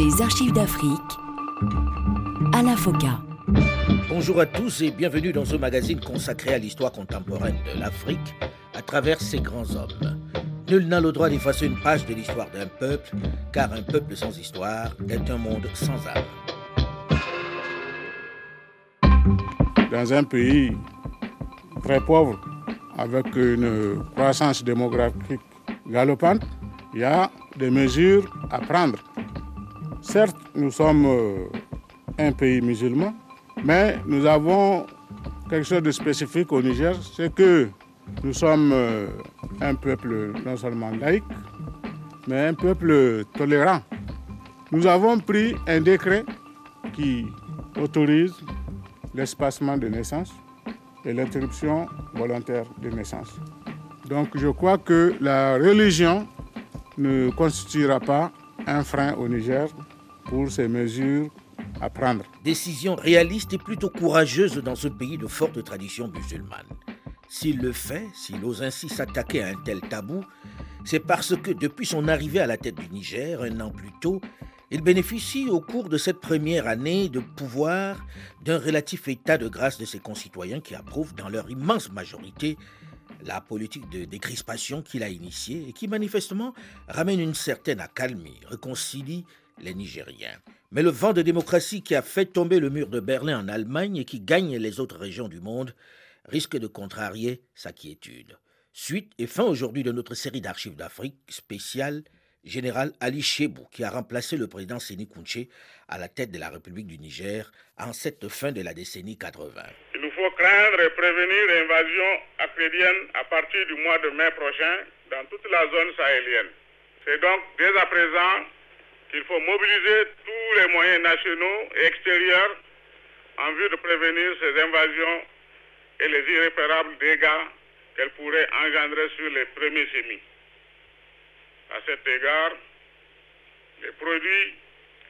Les archives d'Afrique. Alain Foka. Bonjour à tous et bienvenue dans ce magazine consacré à l'histoire contemporaine de l'Afrique à travers ses grands hommes. Nul n'a le droit d'effacer une page de l'histoire d'un peuple, car un peuple sans histoire est un monde sans âme. Dans un pays très pauvre, avec une croissance démographique galopante, il y a des mesures à prendre. Certes, nous sommes euh, un pays musulman, mais nous avons quelque chose de spécifique au Niger, c'est que nous sommes euh, un peuple non seulement laïque, mais un peuple tolérant. Nous avons pris un décret qui autorise l'espacement de naissance et l'interruption volontaire de naissance. Donc je crois que la religion ne constituera pas un frein au Niger pour ces mesures à prendre. Décision réaliste et plutôt courageuse dans ce pays de forte tradition musulmane. S'il le fait, s'il ose ainsi s'attaquer à un tel tabou, c'est parce que depuis son arrivée à la tête du Niger, un an plus tôt, il bénéficie au cours de cette première année de pouvoir d'un relatif état de grâce de ses concitoyens qui approuvent dans leur immense majorité la politique de décrispation qu'il a initiée et qui manifestement ramène une certaine accalmie, réconcilie les Nigériens. Mais le vent de démocratie qui a fait tomber le mur de Berlin en Allemagne et qui gagne les autres régions du monde risque de contrarier sa quiétude. Suite et fin aujourd'hui de notre série d'archives d'Afrique spéciale général Ali Chebou, qui a remplacé le président Séni Kounché à la tête de la République du Niger en cette fin de la décennie 80. Il nous faut craindre et prévenir l'invasion acrédienne à partir du mois de mai prochain dans toute la zone sahélienne. C'est donc dès à présent qu'il faut mobiliser tous les moyens nationaux et extérieurs en vue de prévenir ces invasions et les irréparables dégâts qu'elles pourraient engendrer sur les premiers semis. À cet égard, les produits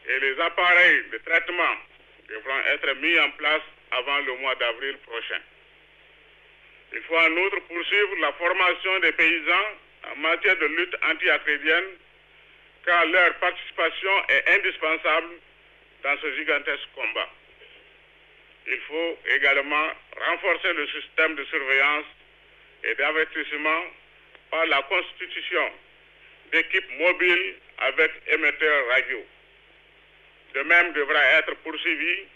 et les appareils de traitement devront être mis en place avant le mois d'avril prochain. Il faut en outre poursuivre la formation des paysans en matière de lutte anti-acrédienne, car leur participation est indispensable dans ce gigantesque combat. Il faut également renforcer le système de surveillance et d'avertissement par la constitution d'équipes mobiles avec émetteurs radio. De même devra être poursuivie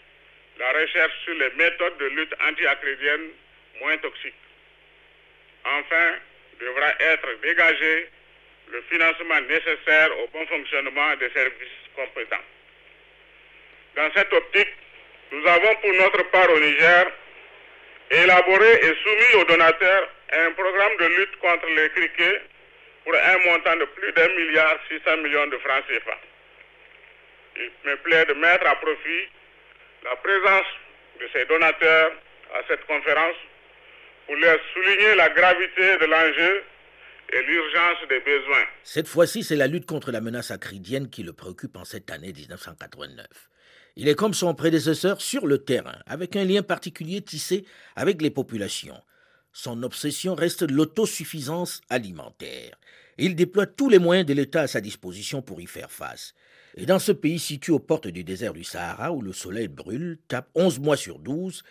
la recherche sur les méthodes de lutte anti-acrédienne moins toxiques. Enfin, devra être dégagé le financement nécessaire au bon fonctionnement des services compétents. Dans cette optique, nous avons pour notre part au Niger élaboré et soumis aux donateurs un programme de lutte contre les criquets pour un montant de plus d'un milliard six cents millions de francs CFA. Il me plaît de mettre à profit la présence de ces donateurs à cette conférence pour leur souligner la gravité de l'enjeu et l'urgence des besoins. Cette fois-ci, c'est la lutte contre la menace acridienne qui le préoccupe en cette année 1989. Il est comme son prédécesseur sur le terrain, avec un lien particulier tissé avec les populations. Son obsession reste l'autosuffisance alimentaire. Il déploie tous les moyens de l'État à sa disposition pour y faire face. Et dans ce pays situé aux portes du désert du Sahara, où le soleil brûle, tape 11 mois sur 12,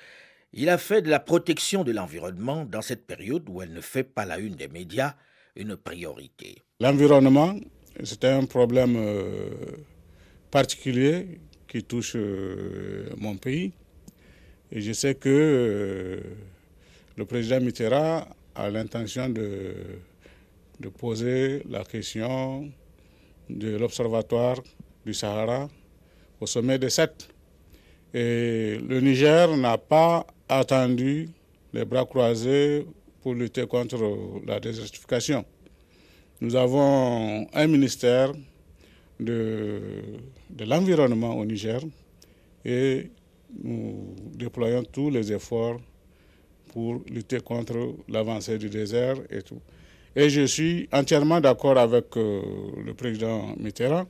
il a fait de la protection de l'environnement, dans cette période où elle ne fait pas la une des médias, une priorité. L'environnement, c'est un problème euh, particulier qui touche euh, mon pays. Et je sais que euh, le président Mitterrand a l'intention de, de poser la question de l'Observatoire du Sahara au sommet des sept. Et le Niger n'a pas attendu les bras croisés pour lutter contre la désertification. Nous avons un ministère de, de l'environnement au Niger et nous déployons tous les efforts pour lutter contre l'avancée du désert et tout. Et je suis entièrement d'accord avec euh, le président Mitterrand.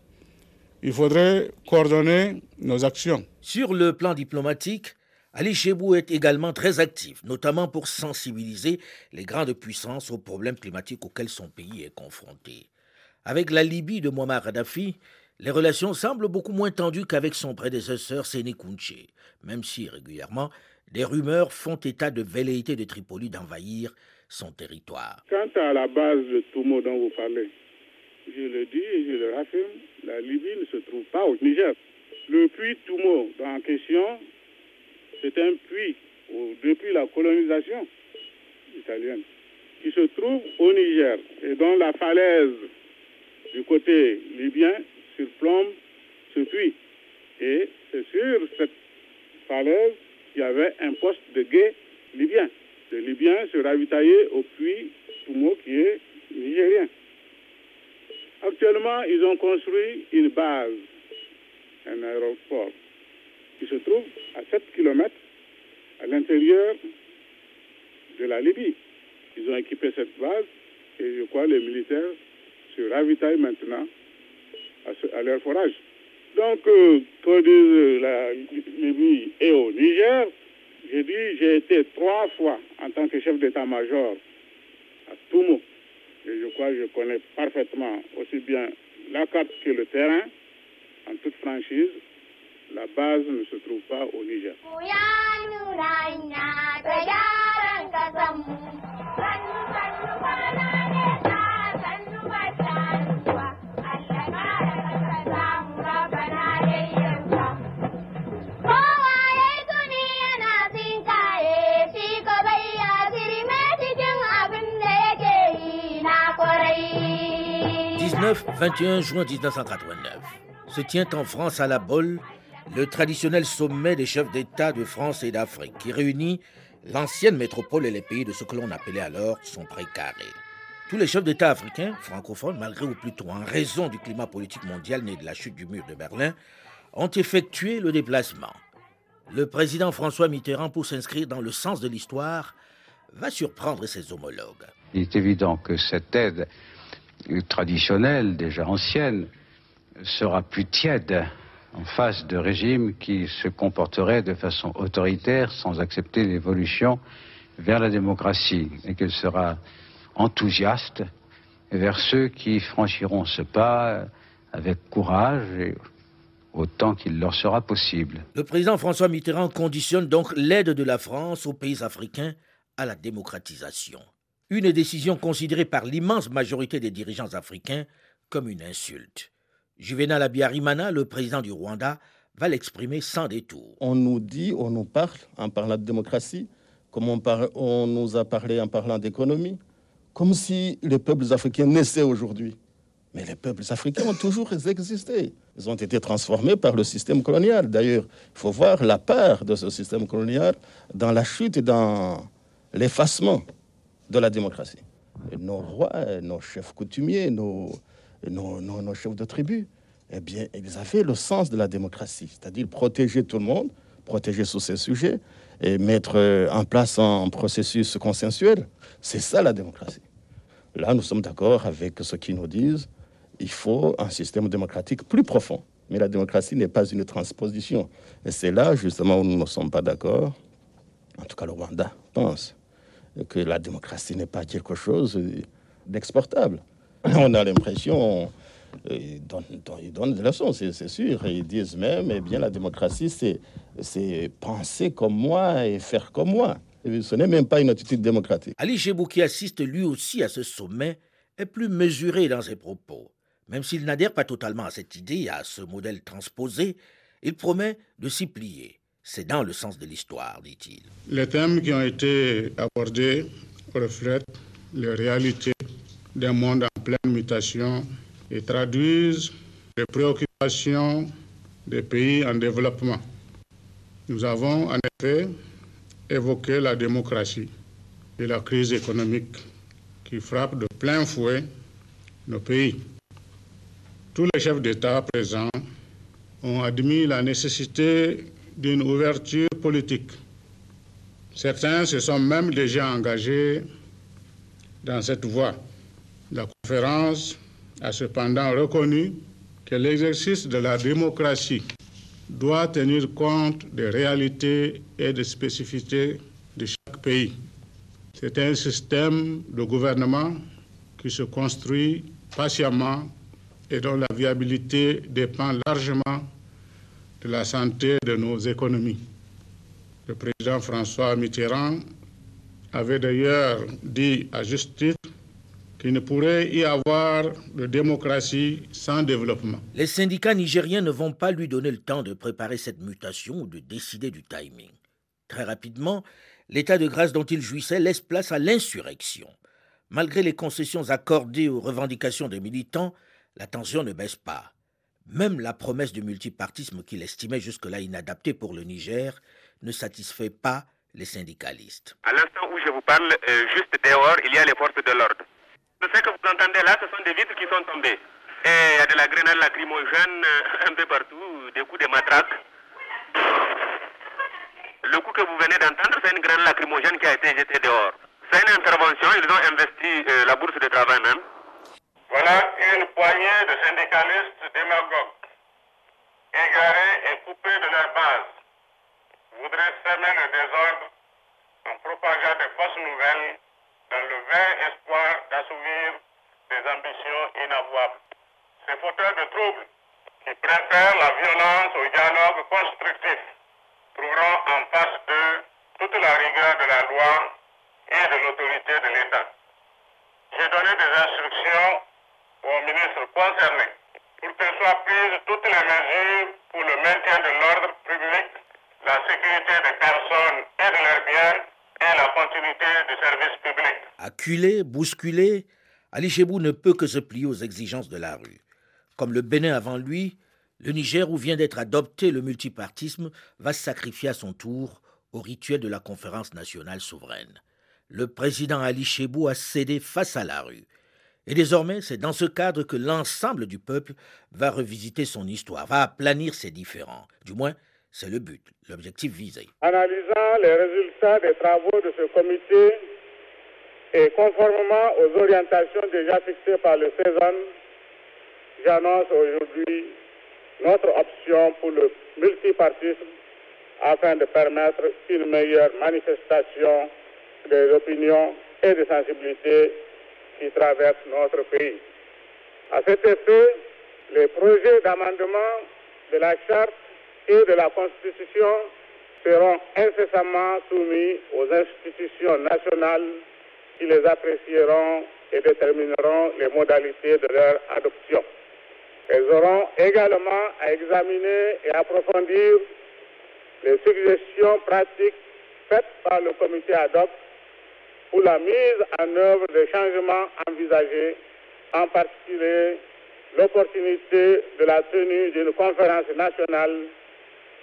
Il faudrait coordonner nos actions. Sur le plan diplomatique, Ali Chebou est également très actif, notamment pour sensibiliser les grandes puissances aux problèmes climatiques auxquels son pays est confronté. Avec la Libye de Muammar Kadhafi, Les relations semblent beaucoup moins tendues qu'avec son prédécesseur Séné Kounché, même si régulièrement des rumeurs font état de velléité de Tripoli d'envahir son territoire. Quant à la base de Toumo dont vous parlez, je le dis et je le raffirme, la Libye ne se trouve pas au Niger. Le puits Toumo en question, c'est un puits depuis la colonisation italienne qui se trouve au Niger et dont la falaise du côté libyen surplombe ce puits. Et c'est sur cette falaise qu'il y avait un poste de guet libyen. Les Libyens se ravitaillaient au puits Toumo qui est nigérien. Actuellement, ils ont construit une base, un aéroport, se trouve à 7 km à l'intérieur de la Libye. Ils ont équipé cette base et je crois les militaires se ravitaillent maintenant à, leur forage. Donc, euh, disent la Libye et au Niger, j'ai dit, j'ai été trois fois en tant que chef d'état-major à Toumo. Et je crois que je connais parfaitement aussi bien la carte que le terrain, en toute franchise. La base ne se trouve pas au Niger. 21 juin 1989 se tient en France à la Bolle le traditionnel sommet des chefs d'État de France et d'Afrique qui réunit l'ancienne métropole et les pays de ce que l'on appelait alors son précaré. Tous les chefs d'État africains, francophones, malgré ou plutôt en raison du climat politique mondial né de la chute du mur de Berlin, ont effectué le déplacement. Le président François Mitterrand, pour s'inscrire dans le sens de l'histoire, va surprendre ses homologues. Il est évident que cette aide traditionnelle, déjà ancienne, sera plus tiède en face de régimes qui se comporteraient de façon autoritaire sans accepter l'évolution vers la démocratie et qu'elle sera enthousiaste vers ceux qui franchiront ce pas avec courage et autant qu'il leur sera possible. Le président François Mitterrand conditionne donc l'aide de la France aux pays africains à la démocratisation. Une décision considérée par l'immense majorité des dirigeants africains comme une insulte. Juvenal Abiyarimana, le président du Rwanda, va l'exprimer sans détour. On nous dit, on nous parle en parlant de démocratie, comme on, on nous a parlé en parlant d'économie, comme si les peuples africains naissaient aujourd'hui. Mais les peuples africains ont toujours existé. Ils ont été transformés par le système colonial. D'ailleurs, il faut voir la part de ce système colonial dans la chute et dans l'effacement de la démocratie. nos rois, nos chefs coutumiers, nos, nos, chefs de tribu, eh bien, ils avaient le sens de la démocratie, c'est-à-dire protéger tout le monde, protéger sur ces sujets et mettre en place un processus consensuel. C'est ça la démocratie. Là, nous sommes d'accord avec ce qu'ils nous disent. Il faut un système démocratique plus profond. Mais la démocratie n'est pas une transposition. Et c'est là, justement, où nous ne sommes pas d'accord. En tout cas, le Rwanda pense que la démocratie n'est pas quelque chose d'exportable. On a l'impression, euh, ils donnent, des leçons, c'est sûr, ils disent même, eh bien, la démocratie, c'est penser comme moi et faire comme moi. ce n'est même pas une attitude démocratique. Ali Chebou, qui assiste lui aussi à ce sommet, est plus mesuré dans ses propos. Même s'il n'adhère pas totalement à cette idée, à ce modèle transposé, il promet de s'y plier. C'est dans le sens de l'histoire, dit-il. Les thèmes qui ont été abordés reflètent les réalités d'un monde en pleine mutation et traduisent les préoccupations des pays en développement. Nous avons en effet évoqué la démocratie et la crise économique qui frappe de plein fouet nos pays. Tous les chefs d'État présents ont admis la nécessité d'une ouverture politique. Certains se sont même déjà engagés dans cette voie. La conférence a cependant reconnu que l'exercice de la démocratie doit tenir compte des réalités et des spécificités de chaque pays. C'est un système de gouvernement qui se construit patiemment et dont la viabilité dépend largement de la santé de nos économies. Le président François Mitterrand avait d'ailleurs dit à juste titre qu'il ne pourrait y avoir de démocratie sans développement. Les syndicats nigériens ne vont pas lui donner le temps de préparer cette mutation ou de décider du timing. Très rapidement, l'état de grâce dont il jouissait laisse place à l'insurrection. Malgré les concessions accordées aux revendications des militants, la tension ne baisse pas. Même la promesse du multipartisme qu'il estimait jusque-là inadaptée pour le Niger ne satisfait pas les syndicalistes. À l'instant où je vous parle, euh, juste dehors, il y a les forces de l'ordre. Ce que vous entendez là, ce sont des vitres qui sont tombées. Et il y a de la grenade lacrymogène euh, un peu partout, des coups de matraque. Le coup que vous venez d'entendre, c'est une grenade lacrymogène qui a été jetée dehors. C'est une intervention, ils ont investi euh, la bourse de travail même. Voilà une poignée de syndicalistes démagogues, égarés et coupés de leur base, voudraient semer le désordre en propageant de fausses nouvelles dans le vain espoir d'assouvir des Ces fauteurs de troubles qui préfèrent la violence au dialogue constructif trouveront en face d'eux toute la rigueur de la loi et de l'autorité de l'État. J'ai donné des instructions aux ministres concernés pour que soient prises toutes les mesures pour le maintien de l'ordre public, la sécurité des personnes et de leurs biens et la continuité du service public. Acculé, bousculé, Ali Chebou ne peut que se plier aux exigences de la rue. Comme le Bénin avant lui, le Niger, où vient d'être adopté le multipartisme, va sacrifier à son tour au rituel de la conférence nationale souveraine. Le président Ali Chebou a cédé face à la rue. Et désormais, c'est dans ce cadre que l'ensemble du peuple va revisiter son histoire, va aplanir ses différends. Du moins, c'est le but, l'objectif visé. Analysant les résultats des travaux de ce comité et conformément aux orientations déjà fixées par le CESAN, j'annonce aujourd'hui notre option pour le multipartisme afin de permettre une meilleure manifestation des opinions et des sensibilités qui traversent notre pays. À cet effet, les projets d'amendement de la charte et de la Constitution seront incessamment soumis aux institutions nationales qui les apprécieront et détermineront les modalités de leur adoption. Elles auront également à examiner et approfondir les suggestions pratiques faites par le comité ad hoc pour la mise en œuvre des changements envisagés, en particulier l'opportunité de la tenue d'une conférence nationale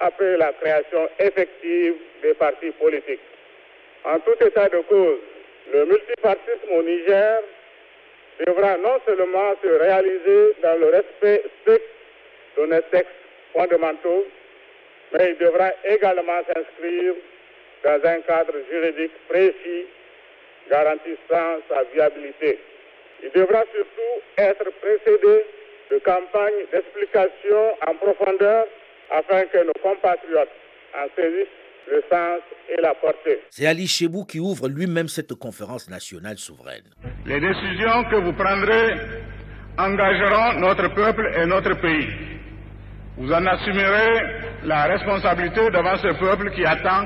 après la création effective des partis politiques. En tout état de cause, le multipartisme au Niger devra non seulement se réaliser dans le respect strict de nos textes fondamentaux, mais il devra également s'inscrire dans un cadre juridique précis garantissant sa viabilité. Il devra surtout être précédé de campagnes d'explication en profondeur afin que nos compatriotes en saisissent le sens et la portée. C'est Ali Chebou qui ouvre lui-même cette conférence nationale souveraine. Les décisions que vous prendrez engageront notre peuple et notre pays. Vous en assumerez la responsabilité devant ce peuple qui attend,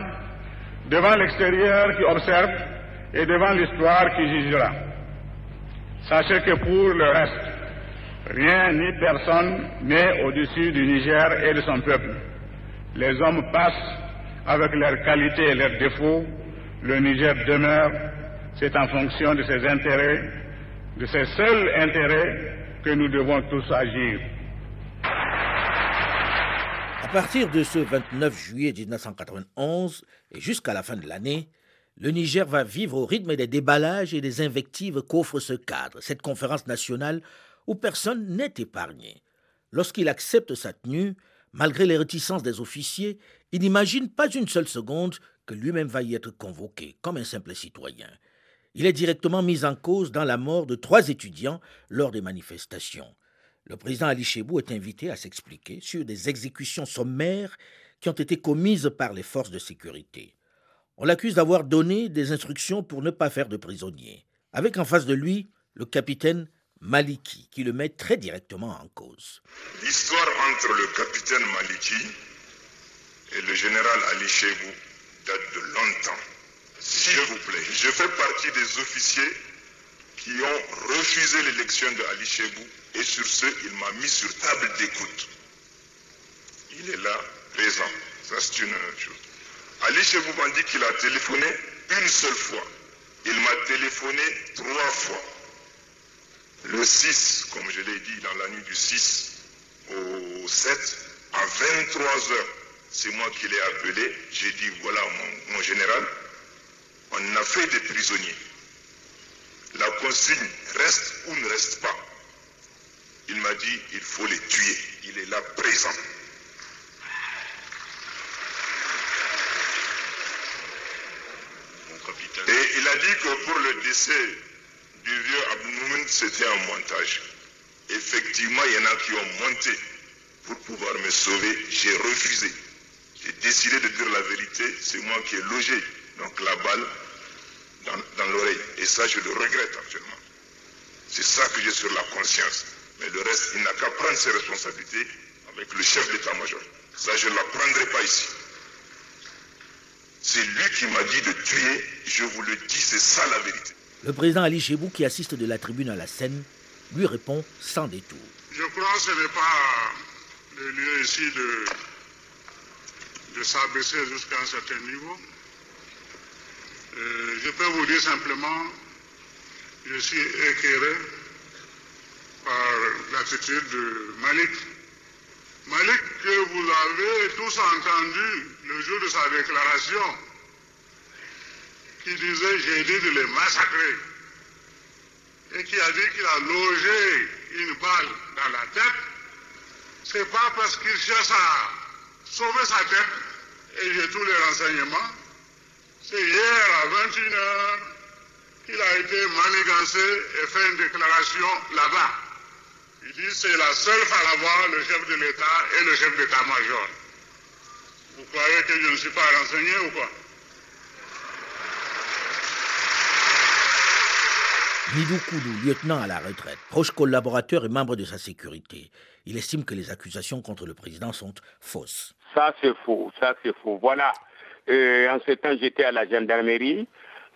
devant l'extérieur qui observe et devant l'histoire qui jugera. Sachez que pour le reste, rien ni personne n'est au-dessus du Niger et de son peuple. Les hommes passent avec leurs qualités et leurs défauts. Le Niger demeure. C'est en fonction de ses intérêts, de ses seuls intérêts, que nous devons tous agir. À partir de ce 29 juillet 1991 et jusqu'à la fin de l'année, le Niger va vivre au rythme des déballages et des invectives qu'offre ce cadre, cette conférence nationale où personne n'est épargné. Lorsqu'il accepte sa tenue, malgré les réticences des officiers, il n'imagine pas une seule seconde que lui-même va y être convoqué comme un simple citoyen. Il est directement mis en cause dans la mort de trois étudiants lors des manifestations. Le président Ali Chebou est invité à s'expliquer sur des exécutions sommaires qui ont été commises par les forces de sécurité. On l'accuse d'avoir donné des instructions pour ne pas faire de prisonniers, avec en face de lui le capitaine Maliki, qui le met très directement en cause. L'histoire entre le capitaine Maliki et le général Ali Chebou date de longtemps. S'il vous plaît, je fais partie des officiers qui ont refusé l'élection de Ali Chebou et sur ce, il m'a mis sur table d'écoute. Il est là, présent. Ça, c'est une chose. Ali Chebou m'a dit qu'il a téléphoné une seule fois. Il m'a téléphoné trois fois. Le 6, comme je l'ai dit, dans la nuit du 6 au 7, à 23 heures, c'est moi qui l'ai appelé. J'ai dit, voilà mon, mon général, on a fait des prisonniers. La consigne reste ou ne reste pas? Il m'a dit, il faut les tuer. Il est là présent. Et il a dit que pour le décès du vieux c'était un montage. Effectivement, il y en a qui ont monté pour pouvoir me sauver. J'ai refusé. J'ai décidé de dire la vérité. C'est moi qui ai logé donc la balle dans, l'oreille. Et ça, je le regrette actuellement. C'est ça que j'ai sur la conscience. Mais le reste, il n'a qu'à prendre ses responsabilités avec le chef d'état-major. Ça, je ne la prendrai pas ici. C'est lui qui m'a dit de tuer. Je vous le dis, c'est ça la vérité. Le président Ali Chebou, qui assiste de la tribune à la scène, lui répond sans détour. Je crois que ce n'est pas le lieu ici de, s'abaisser jusqu'à un certain niveau. Euh, je peux vous dire simplement, je suis éclairé par l'attitude de Malik. Malik que vous avez tous entendu le jour de sa déclaration, qui disait j'ai dit de les massacrer, et qui a dit qu'il a logé une balle dans la tête, c'est pas parce qu'il cherche à sauver sa tête, et j'ai tous les renseignements, c'est hier à 21h qu'il a été manigancé et fait une déclaration là-bas. Il dit c'est la seule fois là-bas le chef de l'État et le chef d'état-major. Vous croyez que je ne suis pas renseigné ou quoi? Nidou Koudou, lieutenant à la retraite, proche collaborateur et membre de sa sécurité, il estime que les accusations contre le président sont fausses. Ça c'est faux, ça c'est faux. Voilà. Euh, en ce temps, j'étais à la gendarmerie.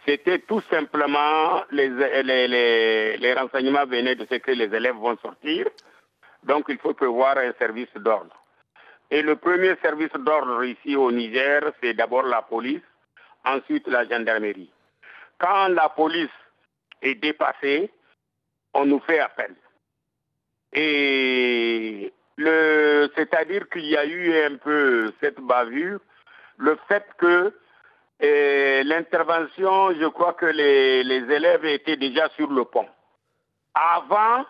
C'était tout simplement les, les, les, les, renseignements venaient de ce que les élèves vont sortir. Donc, il faut prévoir un service d'ordre. Et le premier service d'ordre ici au Niger, c'est d'abord la police, ensuite la gendarmerie. Quand la police est dépassée, on nous fait appel. Et le, c'est-à-dire qu'il y a eu un peu cette bavure, le fait que et l'intervention, je crois que les, les, élèves étaient déjà sur le pont, avant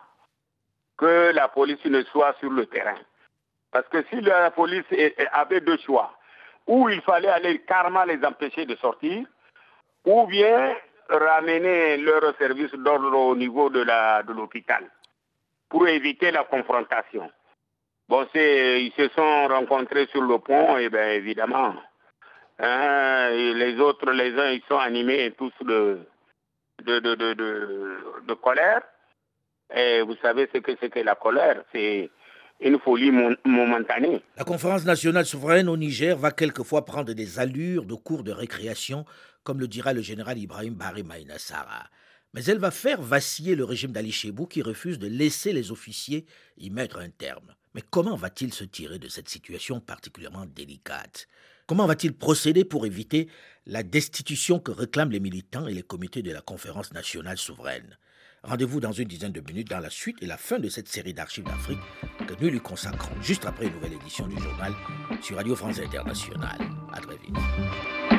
que la police ne soit sur le terrain. Parce que si la police avait deux choix, ou il fallait aller carrément les empêcher de sortir, ou bien ramener leur service d'ordre au niveau de l'hôpital, de pour éviter la confrontation. Bon, ils se sont rencontrés sur le pont, et bien évidemment, Hein, les autres, les uns, ils sont animés tous de, de colère. Et vous savez ce que c'est que la colère. C'est une folie momentanée. La conférence nationale souveraine au Niger va quelquefois prendre des allures de cours de récréation, comme le dira le général Ibrahim Barry Maïnassara. Mais elle va faire vaciller le régime d'Ali Chebou qui refuse de laisser les officiers y mettre un terme. Mais comment va-t-il se tirer de cette situation particulièrement délicate? Comment va-t-il procéder pour éviter la destitution que réclament les militants et les comités de la conférence nationale souveraine? Rendez-vous dans une dizaine de minutes dans la suite et la fin de cette série d'archives d'Afrique que nous lui consacrons juste après une nouvelle édition du journal sur Radio France Internationale. À très vite.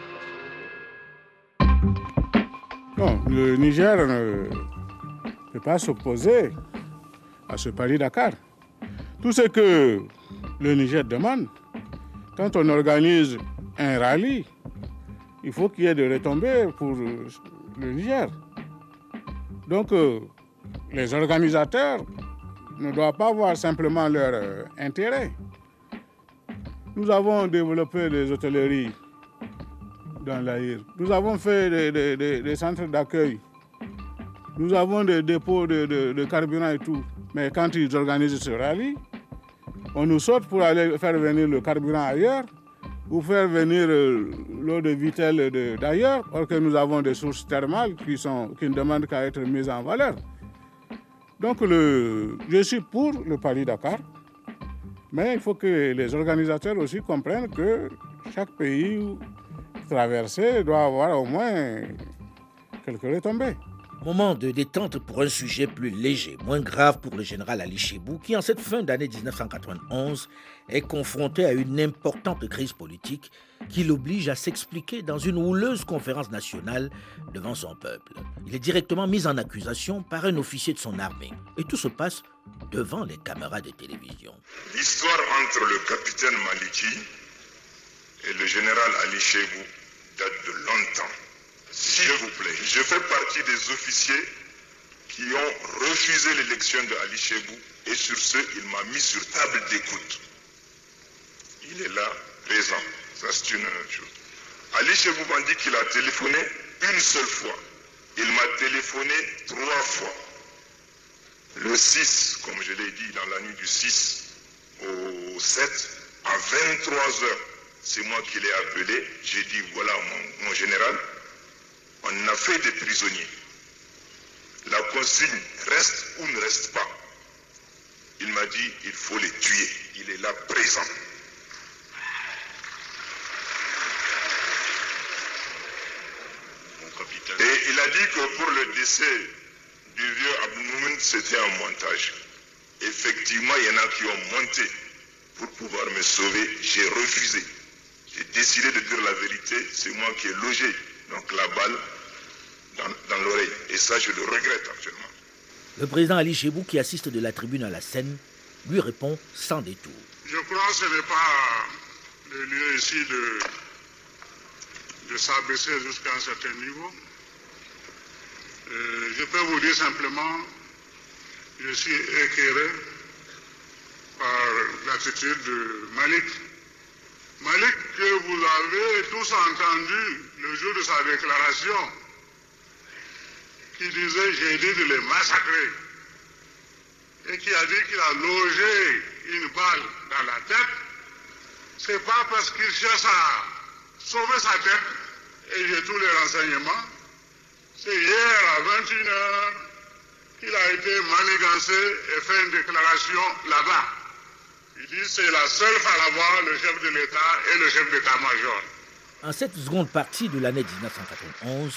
le Niger ne peut pas s'opposer à ce Paris-Dakar. Tout ce que le Niger demande, quand on organise un rallye, il faut qu'il y ait des retombées pour le Niger. Donc, euh, les organisateurs ne doivent pas voir simplement leur euh, intérêt. Nous avons développé des hôtelleries dans l'Aïr. Nous avons fait des, centres d'accueil. Nous avons des dépôts de, carburant et tout. Mais quand ils organisent ce rallye, on nous saute pour aller faire venir le carburant ailleurs ou faire venir euh, l'eau de Vitel d'ailleurs, alors que nous avons des sources thermales qui ne demandent qu'à être mises en valeur. Donc le, je suis pour le Paris-Dakar, mais il faut que les organisateurs aussi comprennent que chaque pays traversé doit avoir au moins quelques retombées. Moment de détente pour un sujet plus léger, moins grave pour le général Ali Chebou, qui en cette fin d'année 1991 est confronté à une importante crise politique qui l'oblige à s'expliquer dans une houleuse conférence nationale devant son peuple. Il est directement mis en accusation par un officier de son armée. Et tout se passe devant les caméras de télévision. L'histoire entre le capitaine Maliki et le général Ali Chebou de longtemps. S'il vous plaît, je fais partie des officiers qui ont refusé l'élection de Ali Chebou et sur ce, il m'a mis sur table d'écoute. Il est là, présent. Ça, c'est une chose. Ali Chebou m'a dit qu'il a téléphoné une seule fois. Il m'a téléphoné trois fois. Le 6, comme je l'ai dit, dans la nuit du 6 au 7, à 23 heures, c'est moi qui l'ai appelé. J'ai dit, voilà mon général, on a fait des prisonniers. La consigne reste ou ne reste pas. Il m'a dit, il faut les tuer. Il est là présent. Et il a dit que pour le décès du vieux Abdoumoun, c'était un montage. Effectivement, il y en a qui ont monté pour pouvoir me sauver. J'ai refusé. J'ai décidé de dire la vérité. C'est moi qui ai logé donc la balle dans, l'oreille. Et ça, je le regrette actuellement. Le président Ali Chebou, qui assiste de la tribune à la scène, lui répond sans détour. Je crois que ce n'est pas le lieu ici de, de s'abaisser jusqu'à un certain niveau. Euh, je peux vous dire simplement, je suis éclairé par l'attitude de Malik. Malik que vous avez tous entendu le jour de sa déclaration qui disait j'ai dit de les massacrer et qui a dit qu'il a logé une balle dans la tête, c'est pas parce qu'il cherche à sauver sa tête et j'ai tous les renseignements. C'est hier à 21h qu'il a été manigancé et fait une déclaration là-bas. Il dit c'est la seule fois le chef de l'État et le chef d'état-major. En cette seconde partie de l'année 1991,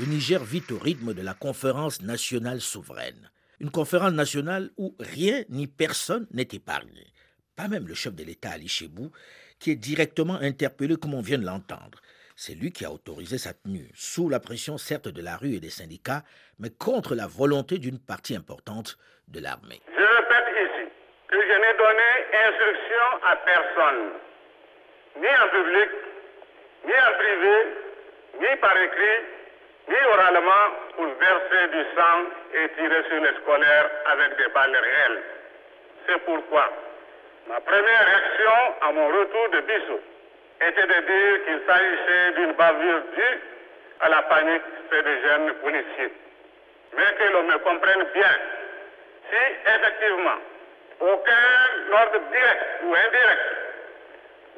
le Niger vit au rythme de la conférence nationale souveraine. Une conférence nationale où rien ni personne n'est épargné. Pas même le chef de l'État Ali Chebou, qui est directement interpellé comme on vient de l'entendre. C'est lui qui a autorisé sa tenue, sous la pression certes de la rue et des syndicats, mais contre la volonté d'une partie importante de l'armée. Je n'ai donné instruction à personne, ni en public, ni en privé, ni par écrit, ni oralement pour verser du sang et tirer sur les scolaires avec des balles réelles. C'est pourquoi ma première réaction à mon retour de Bissau était de dire qu'il s'agissait d'une bavure due à la panique chez des jeunes policiers. Mais que l'on me comprenne bien, si effectivement aucun ordre direct ou indirect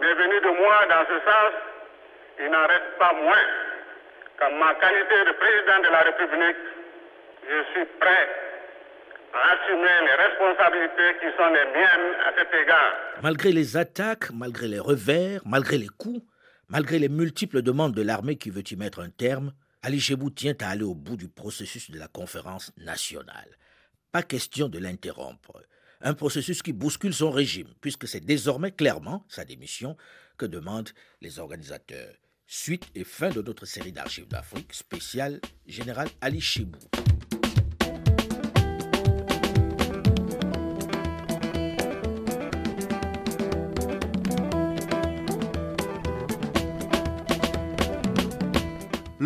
n'est venu de moi dans ce sens, il n'en reste pas moins qu'en ma qualité de président de la République, je suis prêt à assumer les responsabilités qui sont les miennes à cet égard. Malgré les attaques, malgré les revers, malgré les coups, malgré les multiples demandes de l'armée qui veut y mettre un terme, Ali Chebou tient à aller au bout du processus de la conférence nationale. Pas question de l'interrompre. Un processus qui bouscule son régime, puisque c'est désormais clairement sa démission que demandent les organisateurs. Suite et fin de notre série d'archives d'Afrique spéciale Général Ali Chibou.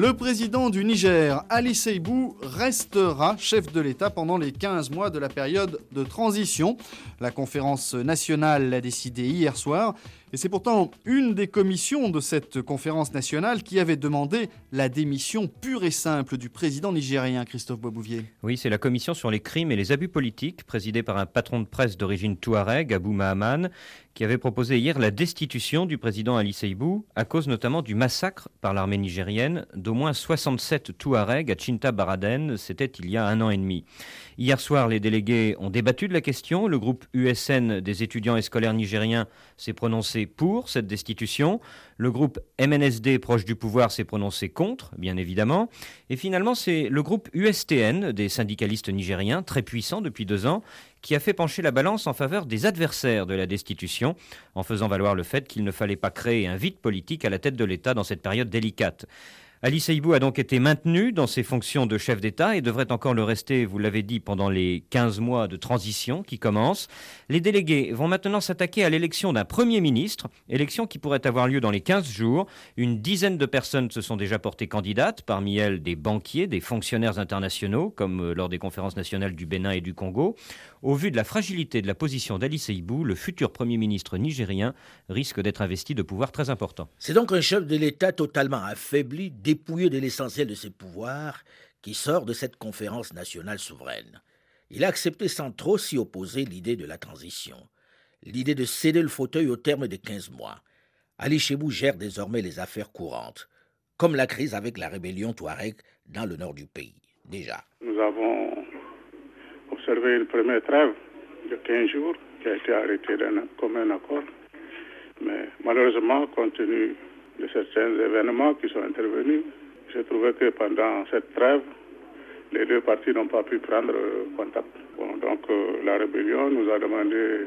Le président du Niger, Ali Seibou, restera chef de l'État pendant les 15 mois de la période de transition. La conférence nationale l'a décidé hier soir. Et c'est pourtant une des commissions de cette conférence nationale qui avait demandé la démission pure et simple du président nigérien Christophe Boisbouvier. Oui, c'est la commission sur les crimes et les abus politiques, présidée par un patron de presse d'origine touareg, Abou Mahaman, qui avait proposé hier la destitution du président Ali Seibou, à cause notamment du massacre par l'armée nigérienne d'au moins 67 Touaregs à Chinta Baraden, c'était il y a un an et demi. Hier soir, les délégués ont débattu de la question. Le groupe USN des étudiants et scolaires nigériens s'est prononcé pour cette destitution. Le groupe MNSD proche du pouvoir s'est prononcé contre, bien évidemment. Et finalement, c'est le groupe USTN des syndicalistes nigériens, très puissant depuis deux ans, qui a fait pencher la balance en faveur des adversaires de la destitution, en faisant valoir le fait qu'il ne fallait pas créer un vide politique à la tête de l'État dans cette période délicate. Ali Seibou a donc été maintenu dans ses fonctions de chef d'État et devrait encore le rester, vous l'avez dit, pendant les 15 mois de transition qui commencent. Les délégués vont maintenant s'attaquer à l'élection d'un Premier ministre, élection qui pourrait avoir lieu dans les 15 jours. Une dizaine de personnes se sont déjà portées candidates, parmi elles des banquiers, des fonctionnaires internationaux, comme lors des conférences nationales du Bénin et du Congo. Au vu de la fragilité de la position d'Ali Seibou, le futur Premier ministre nigérien risque d'être investi de pouvoirs très importants. C'est donc un chef de l'État totalement affaibli, dépouillé de l'essentiel de ses pouvoirs, qui sort de cette conférence nationale souveraine. Il a accepté sans trop s'y opposer l'idée de la transition, l'idée de céder le fauteuil au terme des 15 mois. Ali Chebou gère désormais les affaires courantes, comme la crise avec la rébellion Touareg dans le nord du pays, déjà. Nous avons observé une première trêve de 15 jours qui a été arrêtée d'un commun accord. Mais malheureusement, compte tenu de certains événements qui sont intervenus. J'ai trouvé que pendant cette trêve, les deux parties n'ont pas pu prendre contact. donc euh, la rébellion nous a demandé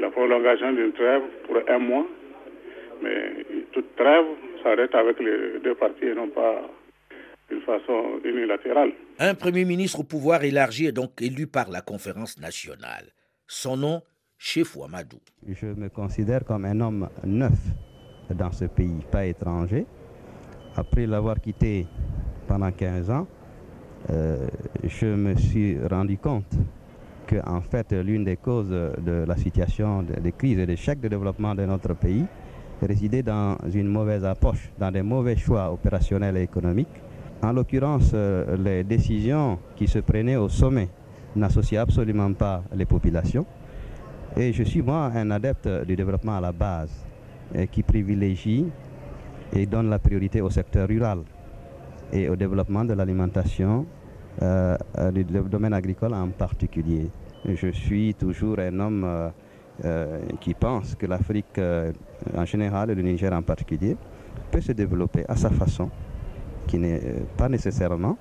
la prolongation d'une trêve pour un mois, mais toute trêve s'arrête avec les deux parties et non pas d'une façon unilatérale. Un Premier ministre au pouvoir élargi est donc élu par la conférence nationale. Son nom, Chef Ouamadou. Je me considère comme un homme neuf dans ce pays, pas étranger. Après l'avoir quitté pendant 15 ans, euh, je me suis rendu compte que en fait l'une des causes de la situation de, crise et d'échec de développement de notre pays résidait dans une mauvaise approche, dans des mauvais choix opérationnels et économiques. En l'occurrence, euh, les décisions qui se prenaient au sommet n'associaient absolument pas les populations. Et je suis moi un adepte du développement à la base qui privilégie et donne la priorité au secteur rural et au développement de l'alimentation, euh, euh, du domaine agricole en particulier. Je suis toujours un homme qui pense que l'Afrique en général et le Niger en particulier peut se développer à sa façon, qui n'est pas nécessairement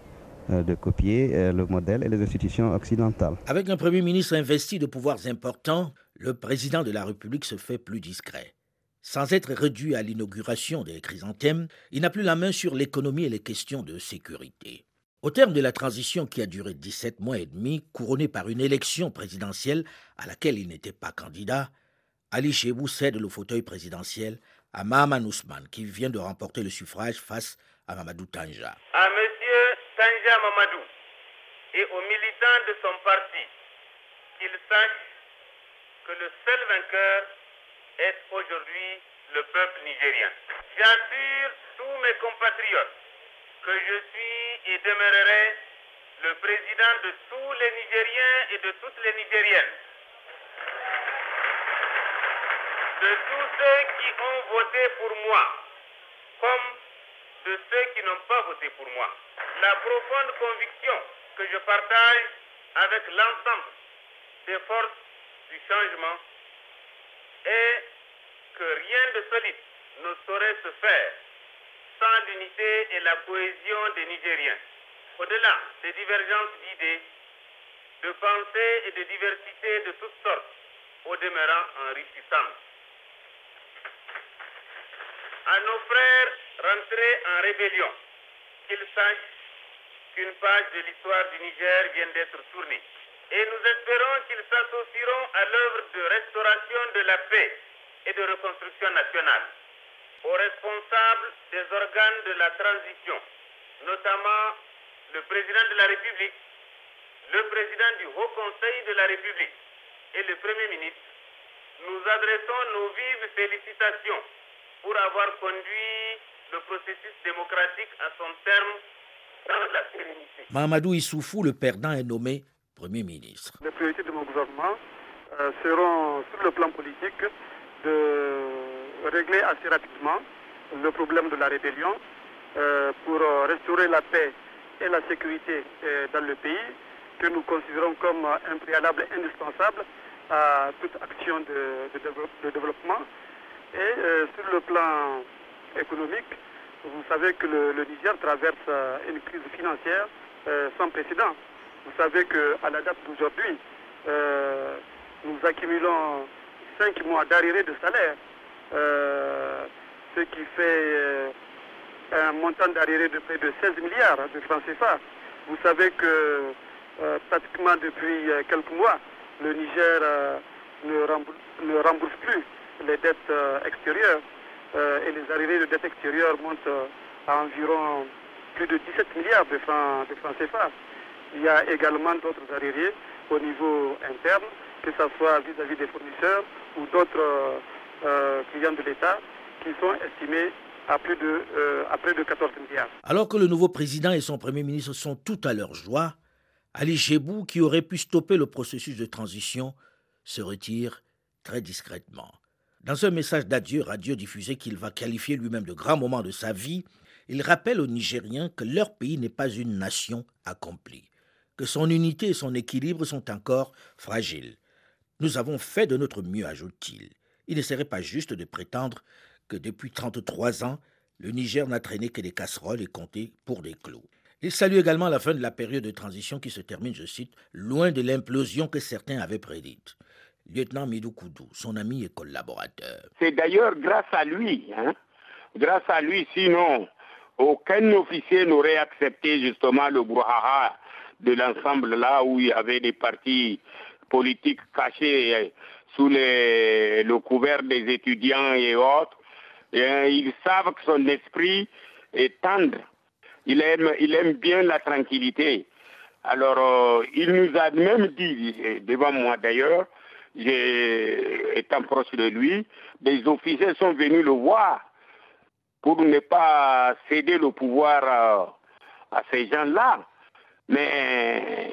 de copier le modèle et les institutions occidentales. Avec un Premier ministre investi de pouvoirs importants, le président de la République se fait plus discret. Sans être réduit à l'inauguration des chrysanthèmes, il n'a plus la main sur l'économie et les questions de sécurité. Au terme de la transition qui a duré 17 mois et demi, couronnée par une élection présidentielle à laquelle il n'était pas candidat, Ali Chebou cède le fauteuil présidentiel à Mahaman Ousmane, qui vient de remporter le suffrage face à Mamadou Tanja. À M. Tanja Mamadou et aux militants de son parti, qu'il sache que le seul vainqueur est aujourd'hui le peuple nigérien. J'assure tous mes compatriotes que je suis et demeurerai le président de tous les Nigériens et de toutes les Nigériennes. De tous ceux qui ont voté pour moi, comme de ceux qui n'ont pas voté pour moi. La profonde conviction que je partage avec l'ensemble des forces du changement et que rien de solide ne saurait se faire sans l'unité et la cohésion des Nigériens. Au-delà des divergences d'idées, de pensées et de diversité de toutes sortes, au demeurant enrichissantes. À nos frères rentrés en rébellion, qu'ils sachent qu'une page de l'histoire du Niger vient d'être tournée et nous espérons qu'ils s'associeront à l'œuvre de restauration de la paix et de reconstruction nationale. aux responsables des organes de la transition, notamment le président de la République, le président du Haut Conseil de la République et le Premier ministre, nous adressons nos vives félicitations pour avoir conduit le processus démocratique à son terme dans la sérénité. Mahamadou Issoufou, le perdant, est nommé Premier ministre. Les priorités de mon gouvernement euh, seront, sur le plan politique, de régler assez rapidement le problème de la rébellion euh, pour restaurer la paix et la sécurité euh, dans le pays, que nous considérons comme un préalable indispensable à toute action de, de, développement. Et euh, sur le plan économique, vous savez que le, Niger traverse euh, une crise financière euh, sans précédent. Vous savez qu'à la date d'aujourd'hui, nous accumulons cinq mois d'arrivée de salaire, ce qui fait un montant d'arrivée de près de 16 milliards de francs CFA. Vous savez que pratiquement depuis quelques mois, le Niger euh, ne, rembourse, plus les dettes euh, extérieures euh, et les arrivées de dettes extérieures montent à environ plus de 17 milliards de francs, CFA. Il y a également d'autres arrivées au niveau interne, que ce soit vis-à-vis des fournisseurs ou d'autres clients de l'État qui sont estimés à plus, de, à près de 14 milliards. Alors que le nouveau président et son premier ministre sont tout à leur joie, Ali Chebou, qui aurait pu stopper le processus de transition, se retire très discrètement. Dans un message d'adieu radio diffusé qu'il va qualifier lui-même de grand moment de sa vie, il rappelle aux Nigériens que leur pays n'est pas une nation accomplie, que son unité et son équilibre sont encore fragiles. Nous avons fait de notre mieux, ajoute-t-il. Il ne serait pas juste de prétendre que depuis 33 ans, le Niger n'a traîné que des casseroles et compté pour des clous. Il salue également la fin de la période de transition qui se termine, je cite, loin de l'implosion que certains avaient prédite. Lieutenant Midou Koudou, son ami et collaborateur. C'est d'ailleurs grâce à lui, hein, grâce à lui, sinon aucun officier n'aurait accepté justement le brouhaha de l'ensemble là où il y avait des partis politiques cachés euh, sous le couvert des étudiants et autres. Hein, ils savent que son esprit est tendre il aime, il aime bien la tranquillité. Alors, euh, il nous a même dit, devant moi d'ailleurs, étant proche de lui, des officiers sont venus le voir pour ne pas céder le pouvoir à, ces gens-là. Mais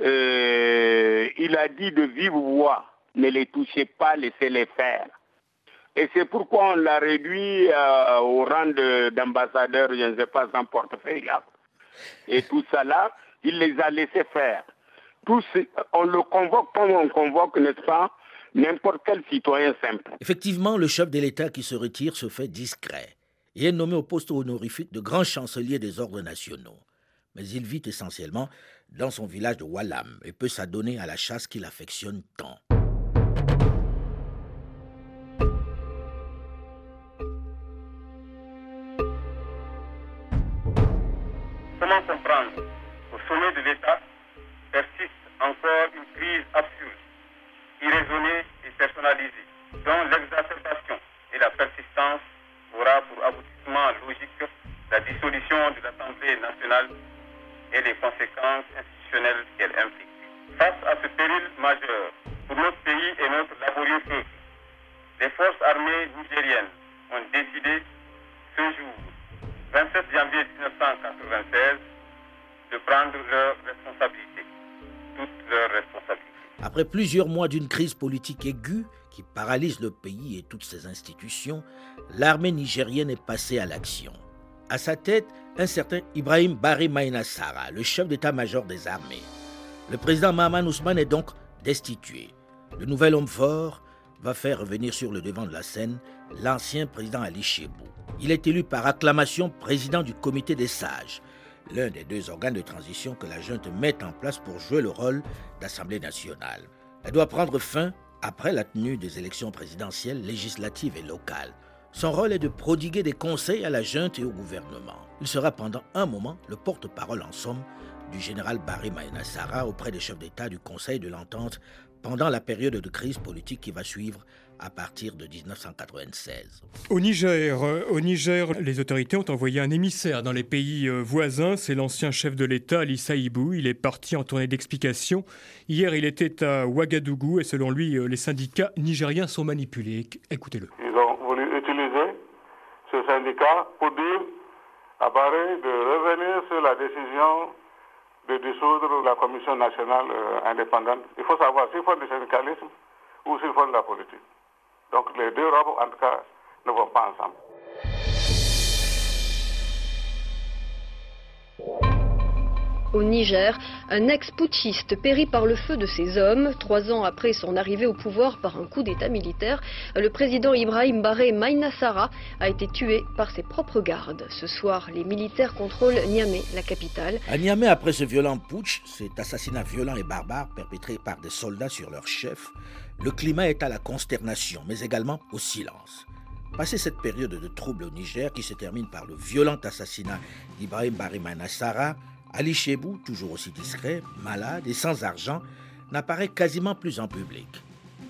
euh, il a dit de vive voix, ne les touchez pas, laissez-les faire. Et c'est pourquoi on l'a réduit euh, au rang d'ambassadeur, je ne sais pas, sans portefeuille. Et tout ça là, il les a laissés faire. On le convoque comme on convoque, n'est-ce pas, n'importe quel citoyen simple. Effectivement, le chef de l'État qui se retire se fait discret et est nommé au poste honorifique de grand chancelier des ordres nationaux. Mais il vit essentiellement dans son village de Wallam et peut s'adonner à la chasse qu'il affectionne tant. Après plusieurs mois d'une crise politique aiguë qui paralyse le pays et toutes ses institutions, l'armée nigérienne est passée à l'action. À sa tête, un certain Ibrahim Barry Maïnassara, le chef d'état-major des armées. Le président Mahaman Ousmane est donc destitué. Le nouvel homme fort va faire revenir sur le devant de la scène l'ancien président Ali Chebou. Il est élu par acclamation président du comité des sages, l'un des deux organes de transition que la junte met en place pour jouer le rôle d'Assemblée nationale. Elle doit prendre fin après la tenue des élections présidentielles, législatives et locales. Son rôle est de prodiguer des conseils à la junte et au gouvernement. Il sera pendant un moment le porte-parole en somme du général Barry Maïnassara auprès des chefs d'État du Conseil de l'entente pendant la période de crise politique qui va suivre à partir de 1996. Au Niger, euh, au Niger, les autorités ont envoyé un émissaire dans les pays euh, voisins. C'est l'ancien chef de l'État, Ali Saïbou. Il est parti en tournée d'explication. Hier, il était à Ouagadougou et selon lui, euh, les syndicats nigériens sont manipulés. Écoutez-le. Ils ont voulu utiliser ce syndicat pour dire à Barré de revenir sur la décision de dissoudre la commission nationale indépendante. Il faut savoir s'ils font du syndicalisme ou s'ils font de la politique. Donc les deux robes, en tout cas, ne vont pas ensemble. Au Niger, un ex-putschiste périt par le feu de ses hommes. Trois ans après son arrivée au pouvoir par un coup d'État militaire, le président Ibrahim Baré Maïnassara a été tué par ses propres gardes. Ce soir, les militaires contrôlent Niamey, la capitale. À Niamey, après ce violent putsch, cet assassinat violent et barbare perpétré par des soldats sur leur chef, le climat est à la consternation, mais également au silence. Passé cette période de trouble au Niger qui se termine par le violent assassinat d'Ibrahim Baré Maïnassara, Ali Chebou, toujours aussi discret, malade et sans argent, n'apparaît quasiment plus en public.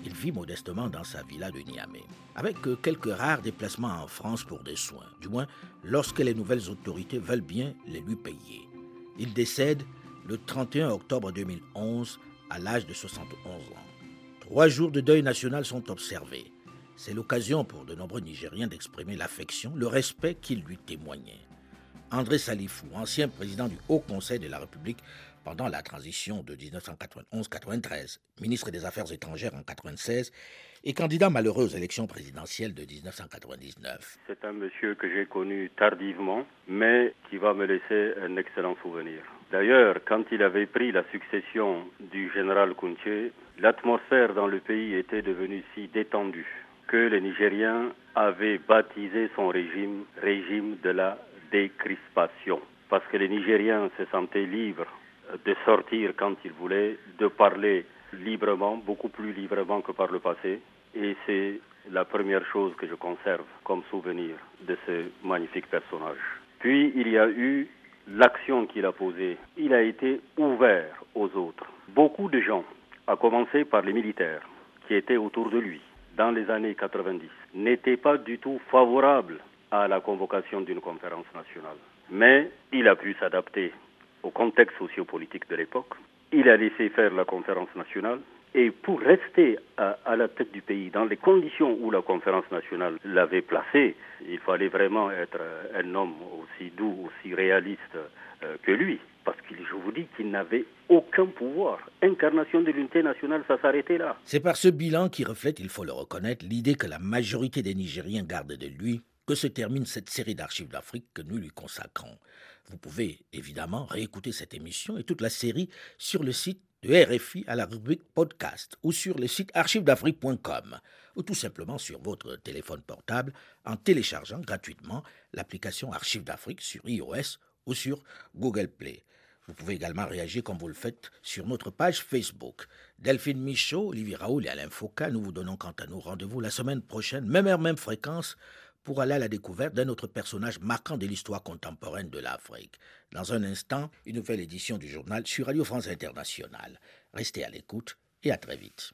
Il vit modestement dans sa villa de Niamey, avec quelques rares déplacements en France pour des soins, du moins lorsque les nouvelles autorités veulent bien les lui payer. Il décède le 31 octobre 2011 à l'âge de 71 ans. Trois jours de deuil national sont observés. C'est l'occasion pour de nombreux Nigériens d'exprimer l'affection, le respect qu'ils lui témoignaient. André Salifou, ancien président du Haut Conseil de la République pendant la transition de 1991-93, ministre des Affaires étrangères en 1996 et candidat malheureux aux élections présidentielles de 1999. C'est un monsieur que j'ai connu tardivement, mais qui va me laisser un excellent souvenir. D'ailleurs, quand il avait pris la succession du général Kounché, l'atmosphère dans le pays était devenue si détendue que les Nigériens avaient baptisé son régime régime de la décrispation, parce que les Nigériens se sentaient libres de sortir quand ils voulaient, de parler librement, beaucoup plus librement que par le passé, et c'est la première chose que je conserve comme souvenir de ce magnifique personnage. Puis il y a eu l'action qu'il a posée. Il a été ouvert aux autres. Beaucoup de gens, à commencer par les militaires qui étaient autour de lui dans les années 90, n'étaient pas du tout favorables à la convocation d'une conférence nationale. Mais il a pu s'adapter au contexte sociopolitique de l'époque. Il a laissé faire la conférence nationale. Et pour rester à, la tête du pays, dans les conditions où la conférence nationale l'avait placé, il fallait vraiment être un homme aussi doux, aussi réaliste euh, que lui. Parce que je vous dis qu'il n'avait aucun pouvoir. Incarnation de l'unité nationale, ça s'arrêtait là. C'est par ce bilan qui reflète, il faut le reconnaître, l'idée que la majorité des Nigériens gardent de lui que se termine cette série d'archives d'Afrique que nous lui consacrons. Vous pouvez évidemment réécouter cette émission et toute la série sur le site de RFI à la rubrique podcast ou sur le site archivesdafrique.com ou tout simplement sur votre téléphone portable en téléchargeant gratuitement l'application Archives d'Afrique sur iOS ou sur Google Play. Vous pouvez également réagir comme vous le faites sur notre page Facebook. Delphine Michaud, Olivier Raoul et Alain Foucault, nous vous donnons quant à nous rendez-vous la semaine prochaine, même heure, même fréquence, pour aller à la découverte d'un autre personnage marquant de l'histoire contemporaine de l'Afrique. Dans un instant, une nouvelle édition du journal sur Radio France International. Restez à l'écoute et à très vite.